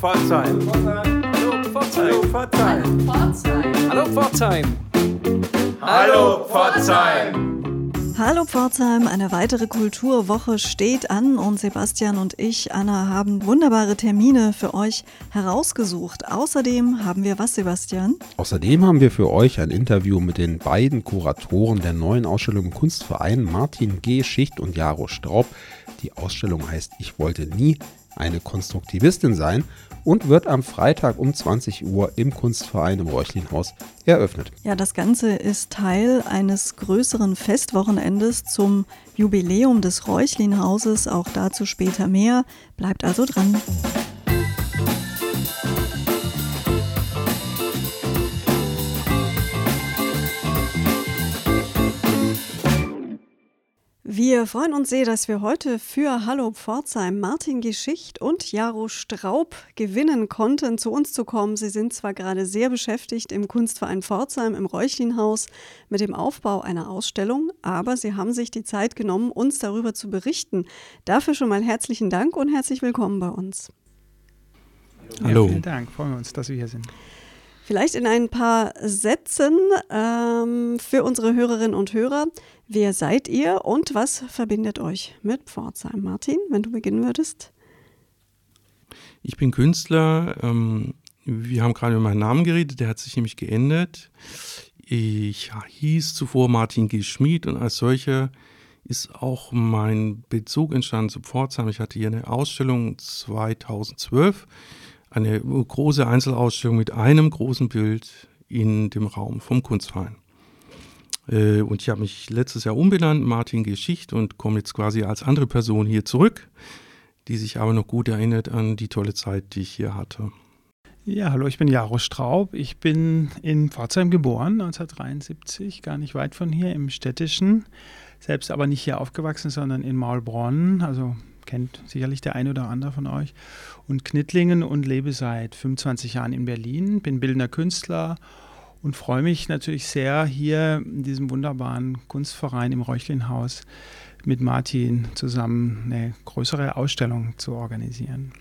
Pforzheim. Hallo Pforzheim. Hallo Pforzheim. Hallo Pforzheim. Hallo Pforzheim, eine weitere Kulturwoche steht an und Sebastian und ich, Anna, haben wunderbare Termine für euch herausgesucht. Außerdem haben wir was, Sebastian? Außerdem haben wir für euch ein Interview mit den beiden Kuratoren der neuen Ausstellung im Kunstverein, Martin G. Schicht und Jaro Straub. Die Ausstellung heißt Ich wollte nie eine Konstruktivistin sein und wird am Freitag um 20 Uhr im Kunstverein im Räuchlinhaus eröffnet. Ja, das Ganze ist Teil eines größeren Festwochenendes zum Jubiläum des Räuchlinhauses. Auch dazu später mehr. Bleibt also dran. Wir freuen uns sehr, dass wir heute für Hallo Pforzheim Martin Geschicht und Jaro Straub gewinnen konnten, zu uns zu kommen. Sie sind zwar gerade sehr beschäftigt im Kunstverein Pforzheim im Räuchlinhaus mit dem Aufbau einer Ausstellung, aber sie haben sich die Zeit genommen, uns darüber zu berichten. Dafür schon mal herzlichen Dank und herzlich willkommen bei uns. Hallo. Ja, vielen Dank, freuen wir uns, dass wir hier sind. Vielleicht in ein paar Sätzen ähm, für unsere Hörerinnen und Hörer. Wer seid ihr und was verbindet euch mit Pforzheim? Martin, wenn du beginnen würdest. Ich bin Künstler. Ähm, wir haben gerade über meinen Namen geredet, der hat sich nämlich geändert. Ich hieß zuvor Martin G. Schmid und als solcher ist auch mein Bezug entstanden zu Pforzheim. Ich hatte hier eine Ausstellung 2012 eine große Einzelausstellung mit einem großen Bild in dem Raum vom Kunstverein. Äh, und ich habe mich letztes Jahr umbenannt, Martin Geschicht, und komme jetzt quasi als andere Person hier zurück, die sich aber noch gut erinnert an die tolle Zeit, die ich hier hatte. Ja, hallo, ich bin Jaro Straub. Ich bin in Pforzheim geboren, 1973, gar nicht weit von hier im Städtischen. Selbst aber nicht hier aufgewachsen, sondern in Maulbronn, also kennt sicherlich der eine oder andere von euch, und Knittlingen und lebe seit 25 Jahren in Berlin, bin bildender Künstler und freue mich natürlich sehr, hier in diesem wunderbaren Kunstverein im Räuchlinhaus mit Martin zusammen eine größere Ausstellung zu organisieren.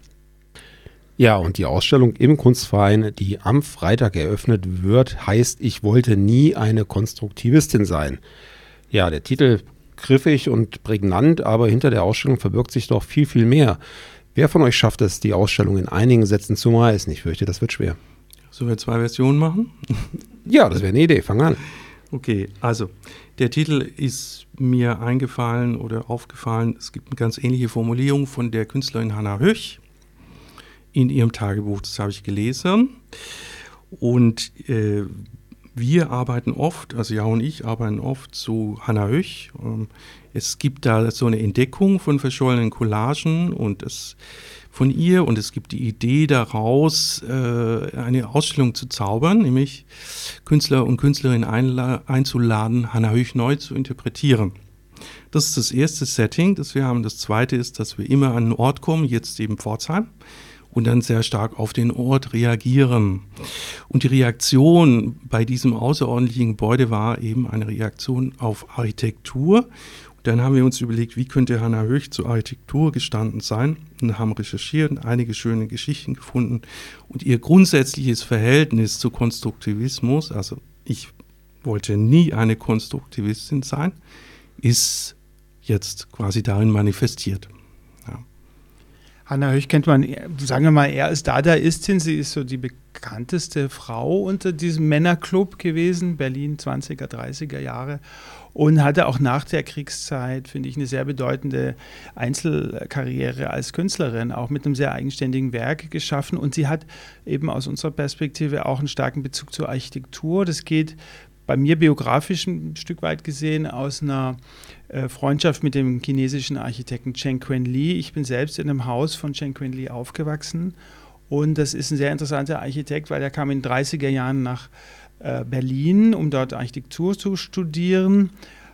Ja, und die Ausstellung im Kunstverein, die am Freitag eröffnet wird, heißt Ich wollte nie eine Konstruktivistin sein. Ja, der Titel griffig und prägnant, aber hinter der Ausstellung verbirgt sich doch viel, viel mehr. Wer von euch schafft es, die Ausstellung in einigen Sätzen zu umreißen? Ich fürchte, das wird schwer. Sollen wir zwei Versionen machen? ja, das wäre eine Idee. Fang an. Okay, also der Titel ist mir eingefallen oder aufgefallen. Es gibt eine ganz ähnliche Formulierung von der Künstlerin Hannah Höch in ihrem Tagebuch. Das habe ich gelesen. Und äh, wir arbeiten oft, also Ja und ich arbeiten oft zu Hannah Höch. Ähm, es gibt da so eine Entdeckung von verschollenen Collagen und es von ihr und es gibt die Idee daraus, äh, eine Ausstellung zu zaubern, nämlich Künstler und Künstlerinnen einzuladen, Hannah Höch neu zu interpretieren. Das ist das erste Setting, das wir haben. Das zweite ist, dass wir immer an einen Ort kommen, jetzt eben Pforzheim und dann sehr stark auf den Ort reagieren. Und die Reaktion bei diesem außerordentlichen Gebäude war eben eine Reaktion auf Architektur. Und dann haben wir uns überlegt, wie könnte Hannah Höch zur Architektur gestanden sein und haben recherchiert und einige schöne Geschichten gefunden. Und ihr grundsätzliches Verhältnis zu Konstruktivismus, also ich wollte nie eine Konstruktivistin sein, ist jetzt quasi darin manifestiert. Hanna Höch kennt man, sagen wir mal, eher als Dadaistin. Sie ist so die bekannteste Frau unter diesem Männerclub gewesen, Berlin 20er, 30er Jahre. Und hatte auch nach der Kriegszeit, finde ich, eine sehr bedeutende Einzelkarriere als Künstlerin, auch mit einem sehr eigenständigen Werk geschaffen. Und sie hat eben aus unserer Perspektive auch einen starken Bezug zur Architektur. Das geht bei mir biografisch ein Stück weit gesehen aus einer äh, Freundschaft mit dem chinesischen Architekten Chen Quen Li. Ich bin selbst in einem Haus von Chen Quen Li aufgewachsen und das ist ein sehr interessanter Architekt, weil er kam in den 30er Jahren nach äh, Berlin, um dort Architektur zu studieren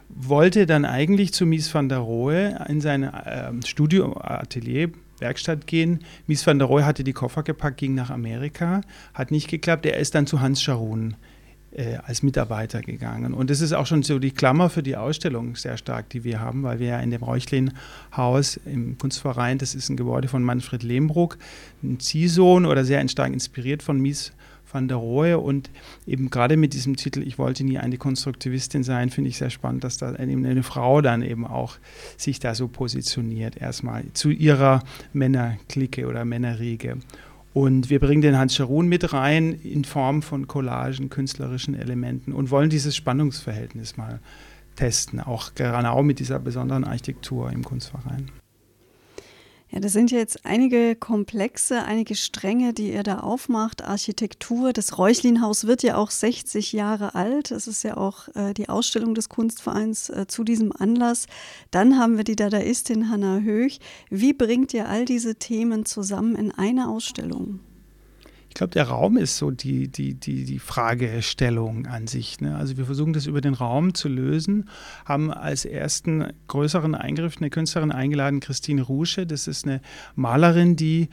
wollte dann eigentlich zu Mies van der Rohe in sein äh, Studio, Atelier, Werkstatt gehen. Mies van der Rohe hatte die Koffer gepackt, ging nach Amerika, hat nicht geklappt. Er ist dann zu Hans Scharun äh, als Mitarbeiter gegangen. Und das ist auch schon so die Klammer für die Ausstellung sehr stark, die wir haben, weil wir ja in dem Reuchlin-Haus im Kunstverein, das ist ein Gebäude von Manfred Lehmbruck, ein Ziehsohn oder sehr stark inspiriert von Mies van der Rohe und eben gerade mit diesem Titel Ich wollte nie eine Konstruktivistin sein, finde ich sehr spannend, dass da eben eine Frau dann eben auch sich da so positioniert, erstmal zu ihrer Männerklicke oder Männerriege. Und wir bringen den Hans Scharun mit rein in Form von Collagen, künstlerischen Elementen und wollen dieses Spannungsverhältnis mal testen, auch gerade auch mit dieser besonderen Architektur im Kunstverein. Ja, das sind jetzt einige Komplexe, einige Stränge, die ihr da aufmacht. Architektur, das Räuchlinhaus wird ja auch 60 Jahre alt. Das ist ja auch äh, die Ausstellung des Kunstvereins äh, zu diesem Anlass. Dann haben wir die Dadaistin Hanna Höch. Wie bringt ihr all diese Themen zusammen in eine Ausstellung? Ich glaube, der Raum ist so die, die, die, die Fragestellung an sich. Ne? Also wir versuchen das über den Raum zu lösen, haben als ersten größeren Eingriff eine Künstlerin eingeladen, Christine Rusche. Das ist eine Malerin, die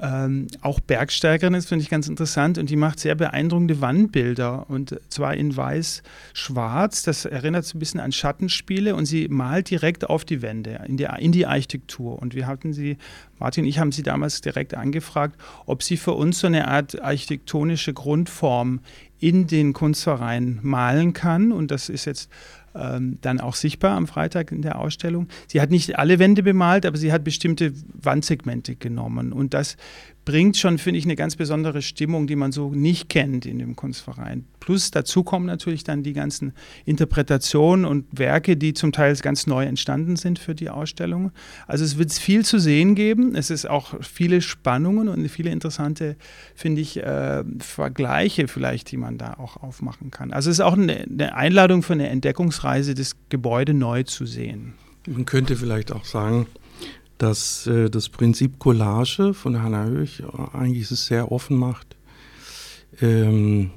ähm, auch Bergsteigerin ist, finde ich ganz interessant. Und die macht sehr beeindruckende Wandbilder. Und zwar in weiß-schwarz. Das erinnert so ein bisschen an Schattenspiele. Und sie malt direkt auf die Wände, in die, in die Architektur. Und wir hatten sie, Martin und ich haben sie damals direkt angefragt, ob sie für uns so eine Art architektonische Grundform in den Kunstverein malen kann. Und das ist jetzt ähm, dann auch sichtbar am Freitag in der Ausstellung. Sie hat nicht alle Wände bemalt, aber sie hat bestimmte Wandsegmente genommen. Und das bringt schon, finde ich, eine ganz besondere Stimmung, die man so nicht kennt in dem Kunstverein. Plus dazu kommen natürlich dann die ganzen Interpretationen und Werke, die zum Teil ganz neu entstanden sind für die Ausstellung. Also es wird viel zu sehen geben. Es ist auch viele Spannungen und viele interessante, finde ich, äh, Vergleiche vielleicht, die man da auch aufmachen kann. Also es ist auch eine, eine Einladung für eine Entdeckungsreise, das Gebäude neu zu sehen. Man könnte vielleicht auch sagen, dass äh, das Prinzip Collage von Hannah Höch eigentlich es sehr offen macht, ähm,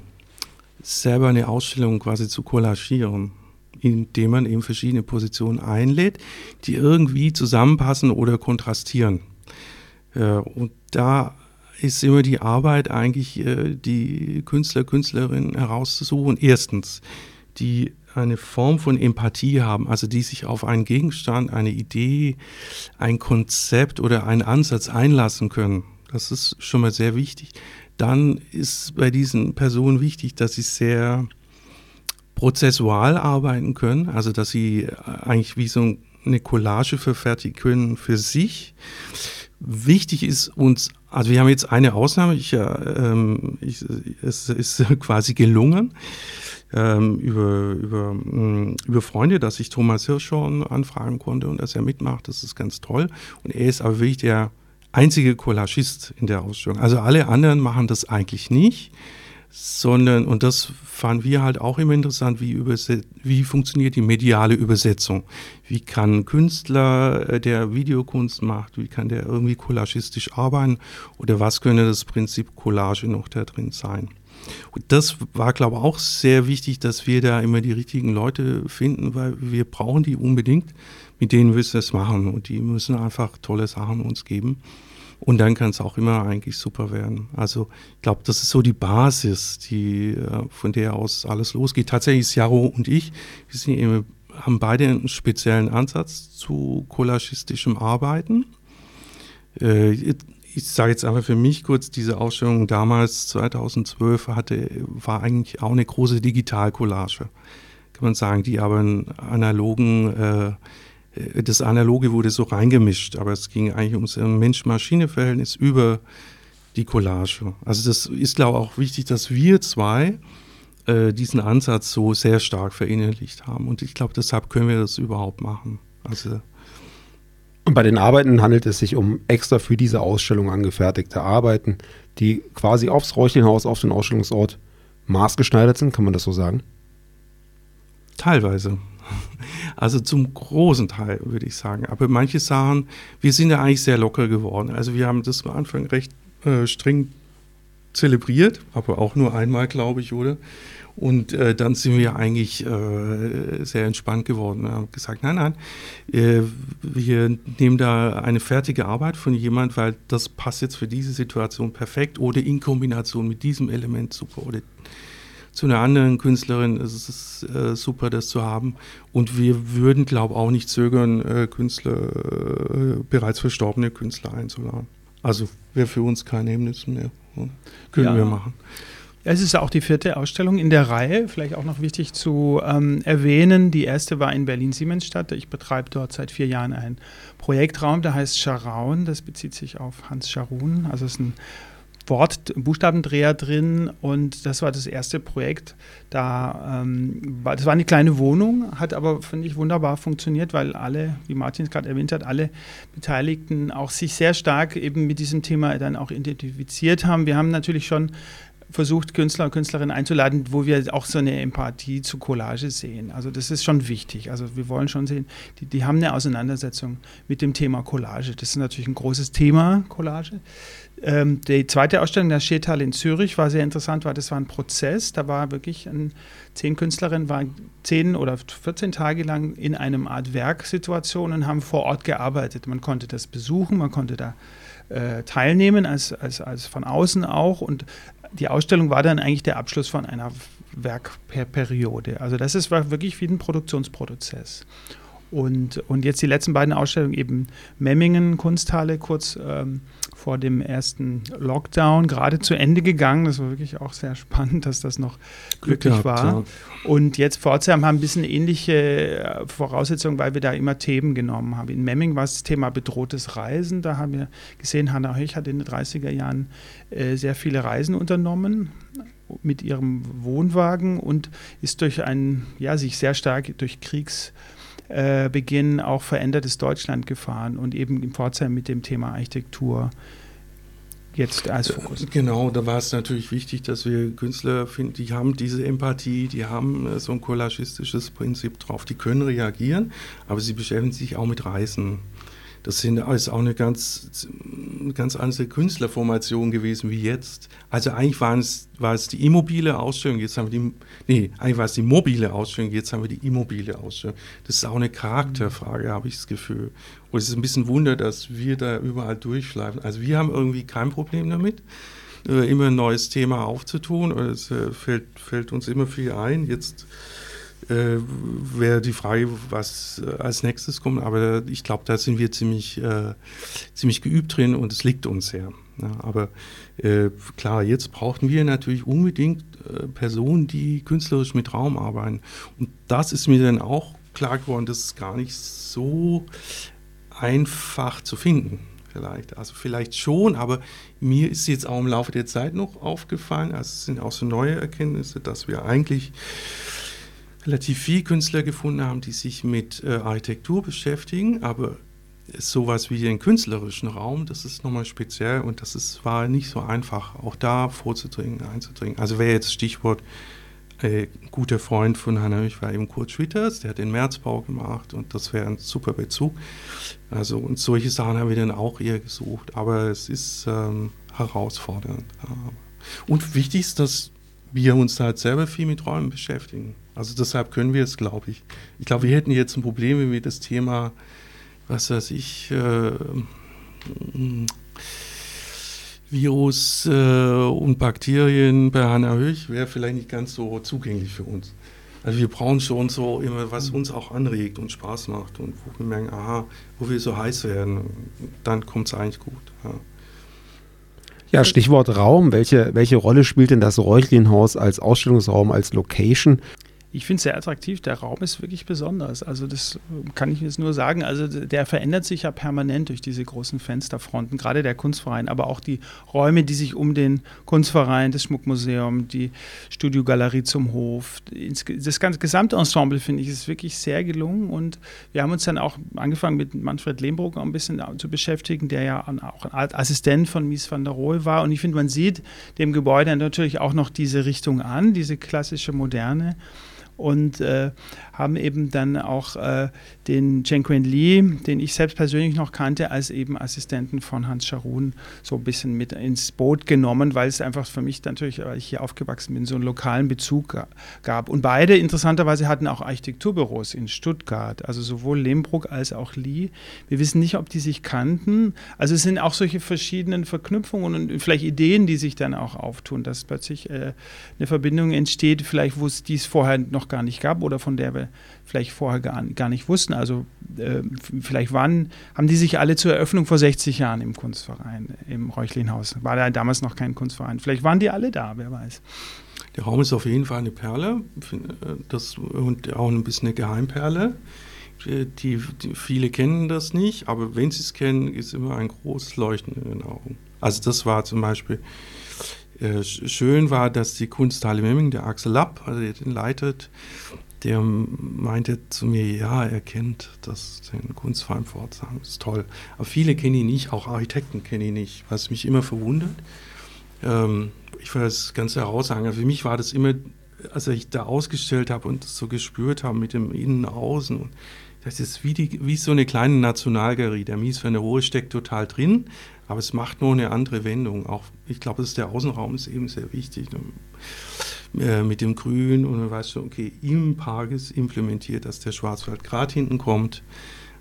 selber eine Ausstellung quasi zu kollagieren, indem man eben verschiedene Positionen einlädt, die irgendwie zusammenpassen oder kontrastieren. Äh, und da ist immer die Arbeit eigentlich, äh, die Künstler, Künstlerinnen herauszusuchen. Erstens, die eine Form von Empathie haben, also die sich auf einen Gegenstand, eine Idee, ein Konzept oder einen Ansatz einlassen können. Das ist schon mal sehr wichtig. Dann ist bei diesen Personen wichtig, dass sie sehr prozessual arbeiten können, also dass sie eigentlich wie so eine Collage verfertigen können für sich. Wichtig ist uns, also wir haben jetzt eine Ausnahme, ich, ähm, ich, es ist quasi gelungen ähm, über, über, mm, über Freunde, dass ich Thomas Hirschhorn anfragen konnte und dass er mitmacht. Das ist ganz toll. Und er ist aber wirklich der einzige Collagist in der Ausstellung. Also alle anderen machen das eigentlich nicht, sondern, und das fanden wir halt auch immer interessant, wie, wie funktioniert die mediale Übersetzung? Wie kann ein Künstler, äh, der Videokunst macht, wie kann der irgendwie collagistisch arbeiten? Oder was könnte das Prinzip Collage noch da drin sein? Und das war, glaube ich, auch sehr wichtig, dass wir da immer die richtigen Leute finden, weil wir brauchen die unbedingt. Mit denen wir es machen und die müssen einfach tolle Sachen uns geben. Und dann kann es auch immer eigentlich super werden. Also ich glaube, das ist so die Basis, die, äh, von der aus alles losgeht. Tatsächlich ist Jaro und ich, wir sind eben, haben beide einen speziellen Ansatz zu collagistischem Arbeiten. Äh, ich sage jetzt einfach für mich kurz, diese Ausstellung damals, 2012, hatte, war eigentlich auch eine große Digitalcollage, kann man sagen, die aber einen analogen, äh, das Analoge wurde so reingemischt, aber es ging eigentlich ums Mensch-Maschine-Verhältnis über die Collage. Also das ist, glaube ich, auch wichtig, dass wir zwei äh, diesen Ansatz so sehr stark verinnerlicht haben. Und ich glaube, deshalb können wir das überhaupt machen. Also und bei den Arbeiten handelt es sich um extra für diese Ausstellung angefertigte Arbeiten, die quasi aufs Räuchchenhaus, auf den Ausstellungsort maßgeschneidert sind, kann man das so sagen? Teilweise. Also zum großen Teil, würde ich sagen. Aber manche Sachen, wir sind ja eigentlich sehr locker geworden. Also wir haben das am Anfang recht äh, streng zelebriert, aber auch nur einmal, glaube ich, oder? Und äh, dann sind wir eigentlich äh, sehr entspannt geworden. Wir haben gesagt, nein, nein, äh, wir nehmen da eine fertige Arbeit von jemand, weil das passt jetzt für diese Situation perfekt oder in Kombination mit diesem Element super oder zu einer anderen Künstlerin. Es ist äh, super, das zu haben. Und wir würden, glaube ich, auch nicht zögern, äh, Künstler, äh, bereits verstorbene Künstler einzuladen. Also wäre für uns kein Hemmnis mehr. Können ja. wir machen. Es ist auch die vierte Ausstellung in der Reihe. Vielleicht auch noch wichtig zu ähm, erwähnen. Die erste war in Berlin-Siemensstadt. Ich betreibe dort seit vier Jahren einen Projektraum, der heißt Scharaun. Das bezieht sich auf Hans Scharun. Also es ist ein Wort, Buchstabendreher drin und das war das erste Projekt. Da, ähm, war, das war eine kleine Wohnung, hat aber, finde ich, wunderbar funktioniert, weil alle, wie Martin es gerade erwähnt hat, alle Beteiligten auch sich sehr stark eben mit diesem Thema dann auch identifiziert haben. Wir haben natürlich schon versucht, Künstler und Künstlerinnen einzuladen, wo wir auch so eine Empathie zu Collage sehen. Also das ist schon wichtig. Also wir wollen schon sehen, die, die haben eine Auseinandersetzung mit dem Thema Collage. Das ist natürlich ein großes Thema, Collage. Ähm, die zweite Ausstellung der Schetal in Zürich war sehr interessant, weil das war ein Prozess. Da war wirklich ein, zehn Künstlerinnen waren zehn oder 14 Tage lang in einem Art Werksituation und haben vor Ort gearbeitet. Man konnte das besuchen, man konnte da äh, teilnehmen, als, als, als von außen auch. Und die Ausstellung war dann eigentlich der Abschluss von einer Werkperiode. Also das ist, war wirklich wie ein Produktionsprozess. Und, und jetzt die letzten beiden Ausstellungen eben Memmingen Kunsthalle kurz ähm, vor dem ersten Lockdown gerade zu Ende gegangen. Das war wirklich auch sehr spannend, dass das noch glücklich gehabt, war. Ja. Und jetzt Pforzheim haben ein bisschen ähnliche äh, Voraussetzungen, weil wir da immer Themen genommen haben. In Memming war es das Thema bedrohtes Reisen. Da haben wir gesehen, Hannah Höch hat in den 30er Jahren äh, sehr viele Reisen unternommen mit ihrem Wohnwagen und ist durch ein, ja, sich sehr stark durch Kriegs äh, Beginn auch verändertes Deutschland gefahren und eben in Pforzheim mit dem Thema Architektur jetzt als Fokus. Genau, da war es natürlich wichtig, dass wir Künstler finden, die haben diese Empathie, die haben äh, so ein collagistisches Prinzip drauf, die können reagieren, aber sie beschäftigen sich auch mit Reisen. Das sind, ist auch eine ganz, ganz andere Künstlerformation gewesen wie jetzt. Also eigentlich waren es, war es die immobile Ausstellung, jetzt haben wir die, nee, eigentlich war es die mobile Ausstellung, jetzt haben wir die immobile Ausstellung. Das ist auch eine Charakterfrage, habe ich das Gefühl. Und es ist ein bisschen Wunder, dass wir da überall durchschleifen. Also wir haben irgendwie kein Problem damit äh, immer ein neues Thema aufzutun. Es äh, fällt, fällt, uns immer viel ein. Jetzt äh, wäre die Frage, was äh, als nächstes kommt. Aber ich glaube, da sind wir ziemlich, äh, ziemlich geübt drin und es liegt uns sehr. Ja, aber äh, klar, jetzt brauchten wir natürlich unbedingt äh, Personen, die künstlerisch mit Raum arbeiten. Und das ist mir dann auch klar geworden, das ist gar nicht so einfach zu finden. Vielleicht. Also vielleicht schon, aber mir ist jetzt auch im Laufe der Zeit noch aufgefallen, also es sind auch so neue Erkenntnisse, dass wir eigentlich relativ viele Künstler gefunden haben, die sich mit äh, Architektur beschäftigen, aber sowas wie den künstlerischen Raum, das ist nochmal speziell und das ist, war nicht so einfach, auch da vorzudringen, einzudringen. Also wäre jetzt Stichwort äh, guter Freund von Hannah Höch war eben Kurt Schwitters, der hat den Märzbau gemacht und das wäre ein super Bezug. Also und solche Sachen haben wir dann auch eher gesucht, aber es ist ähm, herausfordernd. Und wichtig ist, dass wir uns halt selber viel mit Räumen beschäftigen. Also deshalb können wir es, glaube ich. Ich glaube, wir hätten jetzt ein Problem, wenn wir das Thema, was weiß ich, äh, Virus äh, und Bakterien bei Hannah Höch wäre vielleicht nicht ganz so zugänglich für uns. Also wir brauchen schon so immer, was uns auch anregt und Spaß macht und wo wir merken, aha, wo wir so heiß werden, dann kommt es eigentlich gut. Ja. Ja, Stichwort Raum. Welche, welche Rolle spielt denn das Räuchlinhaus als Ausstellungsraum, als Location? Ich finde es sehr attraktiv. Der Raum ist wirklich besonders. Also das kann ich jetzt nur sagen. Also der verändert sich ja permanent durch diese großen Fensterfronten, gerade der Kunstverein, aber auch die Räume, die sich um den Kunstverein, das Schmuckmuseum, die Studiogalerie zum Hof, das ganze Gesamtensemble finde ich ist wirklich sehr gelungen und wir haben uns dann auch angefangen mit Manfred Lehmbruck ein bisschen zu beschäftigen, der ja auch ein Assistent von Mies van der Rohe war und ich finde, man sieht dem Gebäude natürlich auch noch diese Richtung an, diese klassische Moderne. Und äh, haben eben dann auch äh, den Chen Quen Li, den ich selbst persönlich noch kannte, als eben Assistenten von Hans Scharun so ein bisschen mit ins Boot genommen, weil es einfach für mich natürlich, weil ich hier aufgewachsen bin, so einen lokalen Bezug gab. Und beide interessanterweise hatten auch Architekturbüros in Stuttgart, also sowohl Lehmbruck als auch Li. Wir wissen nicht, ob die sich kannten. Also es sind auch solche verschiedenen Verknüpfungen und vielleicht Ideen, die sich dann auch auftun, dass plötzlich äh, eine Verbindung entsteht, vielleicht wo es dies vorher noch gar nicht gab oder von der wir vielleicht vorher gar, gar nicht wussten. Also äh, vielleicht waren, haben die sich alle zur Eröffnung vor 60 Jahren im Kunstverein, im Räuchlinhaus. War da damals noch kein Kunstverein. Vielleicht waren die alle da, wer weiß. Der Raum ist auf jeden Fall eine Perle das, und auch ein bisschen eine Geheimperle. Die, die, viele kennen das nicht, aber wenn sie es kennen, ist immer ein großes Leuchten in den Augen. Also das war zum Beispiel äh, schön war, dass die Kunsthalle Memming, der Axel Lapp, also der den leitet, der meinte zu mir, ja, er kennt das, den Kunstverein Pforzheim, ist toll. Aber viele kennen ihn nicht, auch Architekten kennen ihn nicht, was mich immer verwundert. Ähm, ich will das ganz heraussagen, für mich war das immer, als ich da ausgestellt habe und das so gespürt habe mit dem Innen, Außen, das ist wie, die, wie so eine kleine Nationalgalerie. Der Mies van der Rohe steckt total drin, aber es macht nur eine andere Wendung. Auch, ich glaube, der Außenraum ist eben sehr wichtig. Ne? Äh, mit dem Grün und dann weißt du, okay, im Park ist implementiert, dass der Schwarzwald gerade hinten kommt.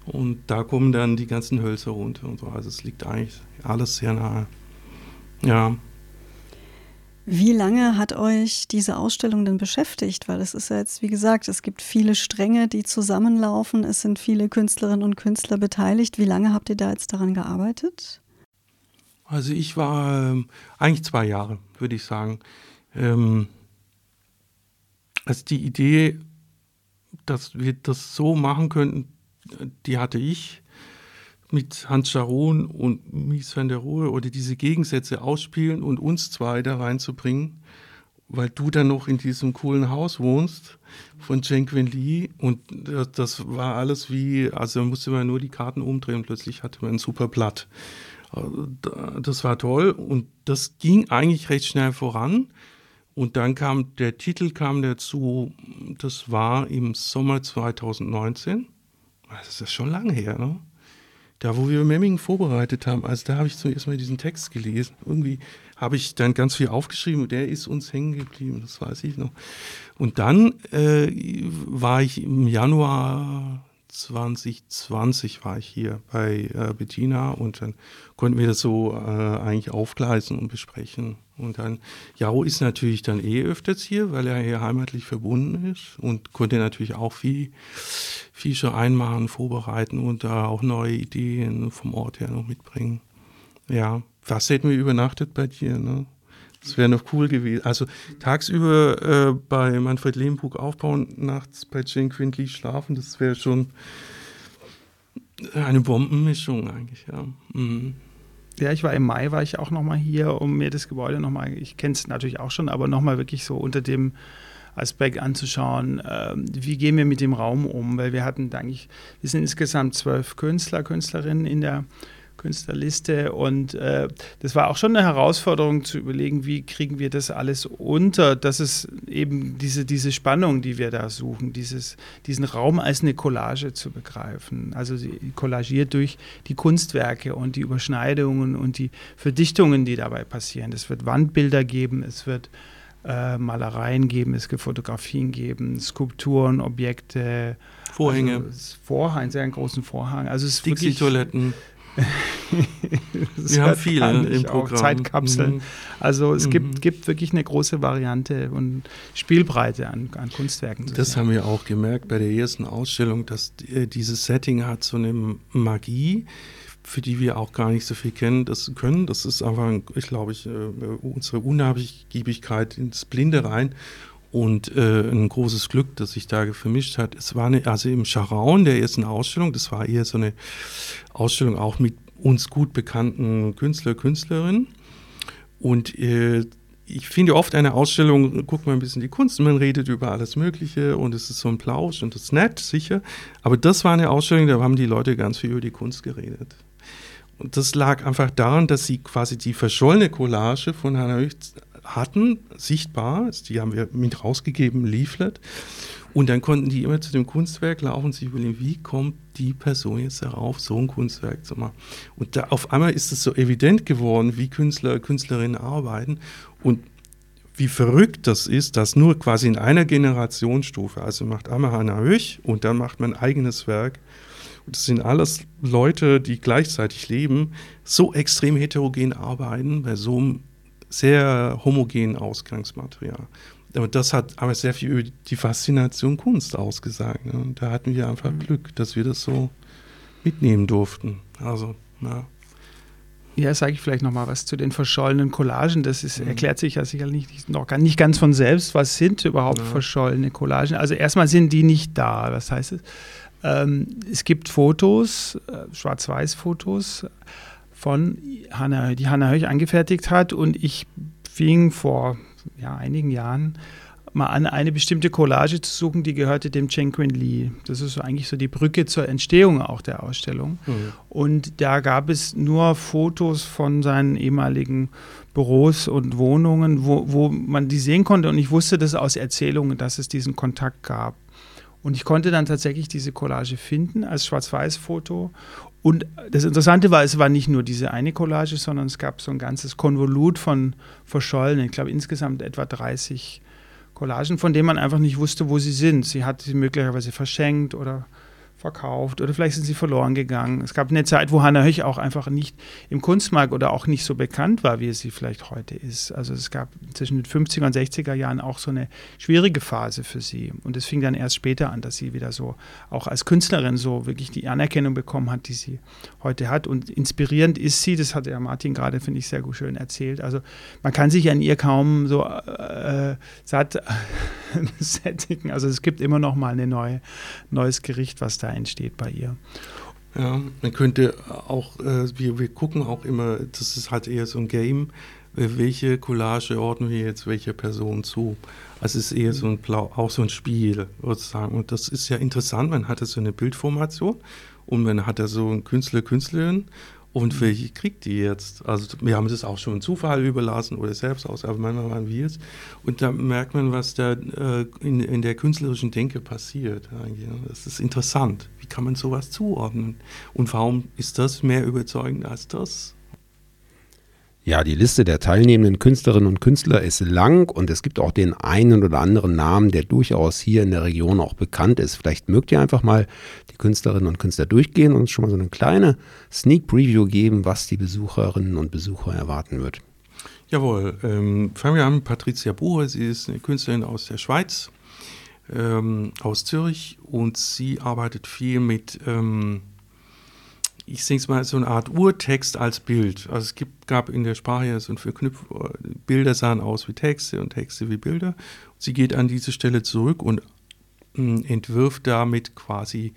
Und da kommen dann die ganzen Hölzer runter und so. Also es liegt eigentlich alles sehr nahe. Ja. Wie lange hat euch diese Ausstellung denn beschäftigt? Weil es ist ja jetzt, wie gesagt, es gibt viele Stränge, die zusammenlaufen. Es sind viele Künstlerinnen und Künstler beteiligt. Wie lange habt ihr da jetzt daran gearbeitet? Also ich war ähm, eigentlich zwei Jahre, würde ich sagen. Ähm, also die Idee, dass wir das so machen könnten, die hatte ich mit Hans Scharon und Mies van der Rohe oder diese Gegensätze ausspielen und uns zwei da reinzubringen, weil du dann noch in diesem coolen Haus wohnst von Chen Quen Li und das war alles wie, also musste man nur die Karten umdrehen plötzlich hatte man ein super Blatt. Das war toll und das ging eigentlich recht schnell voran. Und dann kam der Titel kam dazu, das war im Sommer 2019. Das ist schon lange her, ne? Da, wo wir Memmingen vorbereitet haben, also da habe ich zuerst mal diesen Text gelesen. Irgendwie habe ich dann ganz viel aufgeschrieben und der ist uns hängen geblieben, das weiß ich noch. Und dann äh, war ich im Januar 2020 war ich hier bei äh, Bettina und dann konnten wir das so äh, eigentlich aufgleisen und besprechen. Und dann, Jaro ist natürlich dann eh öfters hier, weil er hier heimatlich verbunden ist und konnte natürlich auch viel, viel schon einmachen, vorbereiten und da auch neue Ideen vom Ort her noch mitbringen. Ja, fast hätten wir übernachtet bei dir, ne? Das wäre noch cool gewesen. Also tagsüber äh, bei Manfred Lehmbruck aufbauen, nachts bei Jane Quindley schlafen, das wäre schon eine Bombenmischung eigentlich, ja. Mhm. Ja, ich war im Mai, war ich auch nochmal hier, um mir das Gebäude nochmal, ich kenne es natürlich auch schon, aber nochmal wirklich so unter dem Aspekt anzuschauen, äh, wie gehen wir mit dem Raum um, weil wir hatten eigentlich, wir sind insgesamt zwölf Künstler, Künstlerinnen in der Künstlerliste. Und äh, das war auch schon eine Herausforderung zu überlegen, wie kriegen wir das alles unter, dass es eben diese, diese Spannung, die wir da suchen, dieses, diesen Raum als eine Collage zu begreifen. Also kollagiert durch die Kunstwerke und die Überschneidungen und die Verdichtungen, die dabei passieren. Es wird Wandbilder geben, es wird äh, Malereien geben, es wird Fotografien geben, Skulpturen, Objekte. Vorhänge. Also Vorhang, einen sehr großen Vorhang. Also es Dixie-Toiletten. Wir haben viele im Programm. Zeitkapseln. Mhm. Also es mhm. gibt, gibt wirklich eine große Variante und Spielbreite an, an Kunstwerken. Das sehen. haben wir auch gemerkt bei der ersten Ausstellung, dass äh, dieses Setting hat so eine Magie, für die wir auch gar nicht so viel kennen, das können. Das ist einfach, ich glaube, ich, äh, unsere Unnachgiebigkeit ins Blinde rein und äh, ein großes Glück, dass sich da vermischt hat. Es war eine, also im Scharaun der ersten Ausstellung, das war eher so eine Ausstellung auch mit uns gut bekannten Künstler, Künstlerinnen. Und äh, ich finde oft eine Ausstellung, guckt man ein bisschen die Kunst, man redet über alles Mögliche und es ist so ein Plausch und es ist nett, sicher. Aber das war eine Ausstellung, da haben die Leute ganz viel über die Kunst geredet. Und das lag einfach daran, dass sie quasi die verschollene Collage von Hannah Höchst hatten, sichtbar, die haben wir mit rausgegeben, Leaflet. Und dann konnten die immer zu dem Kunstwerk laufen und sich überlegen, wie kommt die Person jetzt darauf, so ein Kunstwerk zu machen. Und da auf einmal ist es so evident geworden, wie Künstler, Künstlerinnen arbeiten und wie verrückt das ist, dass nur quasi in einer Generationsstufe, also macht einmal Hannah Höch und dann macht man ein eigenes Werk. Und das sind alles Leute, die gleichzeitig leben, so extrem heterogen arbeiten bei so einem sehr homogenen Ausgangsmaterial. Aber das hat aber sehr viel über die Faszination Kunst ausgesagt. Ne? Und da hatten wir einfach mhm. Glück, dass wir das so mitnehmen durften. Also, ja. Ja, sage ich vielleicht noch mal was zu den verschollenen Collagen. Das ist, mhm. erklärt sich ja sicherlich nicht, noch gar nicht ganz von selbst. Was sind überhaupt ja. verschollene Collagen? Also erstmal sind die nicht da. Was heißt es? Ähm, es gibt Fotos, äh, Schwarz-Weiß-Fotos von Hannah, die Hannah Höch angefertigt hat und ich fing vor ja, einigen Jahren mal an, eine bestimmte Collage zu suchen, die gehörte dem Chen Lee. Das ist so eigentlich so die Brücke zur Entstehung auch der Ausstellung. Mhm. Und da gab es nur Fotos von seinen ehemaligen Büros und Wohnungen, wo, wo man die sehen konnte. Und ich wusste das aus Erzählungen, dass es diesen Kontakt gab. Und ich konnte dann tatsächlich diese Collage finden als Schwarz-Weiß-Foto und das Interessante war, es war nicht nur diese eine Collage, sondern es gab so ein ganzes Konvolut von verschollenen, ich glaube insgesamt etwa 30 Collagen, von denen man einfach nicht wusste, wo sie sind. Sie hat sie möglicherweise verschenkt oder verkauft oder vielleicht sind sie verloren gegangen. Es gab eine Zeit, wo Hannah Höch auch einfach nicht im Kunstmarkt oder auch nicht so bekannt war, wie sie vielleicht heute ist. Also es gab zwischen den 50er und 60er Jahren auch so eine schwierige Phase für sie. Und es fing dann erst später an, dass sie wieder so auch als Künstlerin so wirklich die Anerkennung bekommen hat, die sie heute hat. Und inspirierend ist sie, das hat ja Martin gerade, finde ich, sehr gut schön erzählt. Also man kann sich an ihr kaum so äh, satt sättigen. Also es gibt immer noch mal ein neue, neues Gericht, was da da entsteht bei ihr. Ja, man könnte auch, äh, wir, wir gucken auch immer, das ist halt eher so ein Game, äh, welche Collage ordnen wir jetzt welcher Person zu. Also es ist eher so ein Blau, auch so ein Spiel sozusagen. Und das ist ja interessant, man hatte so eine Bildformation und man hat da so einen Künstler, Künstlerin und mhm. welche kriegt die jetzt? Also wir haben das auch schon im Zufall überlassen oder selbst aus, aber manchmal waren wir es. Und da merkt man, was da äh, in, in, der künstlerischen Denke passiert. Das ist interessant. Wie kann man sowas zuordnen? Und warum ist das mehr überzeugend als das? Ja, die Liste der teilnehmenden Künstlerinnen und Künstler ist lang und es gibt auch den einen oder anderen Namen, der durchaus hier in der Region auch bekannt ist. Vielleicht mögt ihr einfach mal die Künstlerinnen und Künstler durchgehen und uns schon mal so eine kleine Sneak Preview geben, was die Besucherinnen und Besucher erwarten wird. Jawohl, ähm, fangen wir an Patricia Bucher. Sie ist eine Künstlerin aus der Schweiz, ähm, aus Zürich und sie arbeitet viel mit ähm, ich sehe es mal, so eine Art Urtext als Bild. Also es gibt, gab in der Sprache ja so ein Verknüpf, Bilder sahen aus wie Texte und Texte wie Bilder. Sie geht an diese Stelle zurück und hm, entwirft damit quasi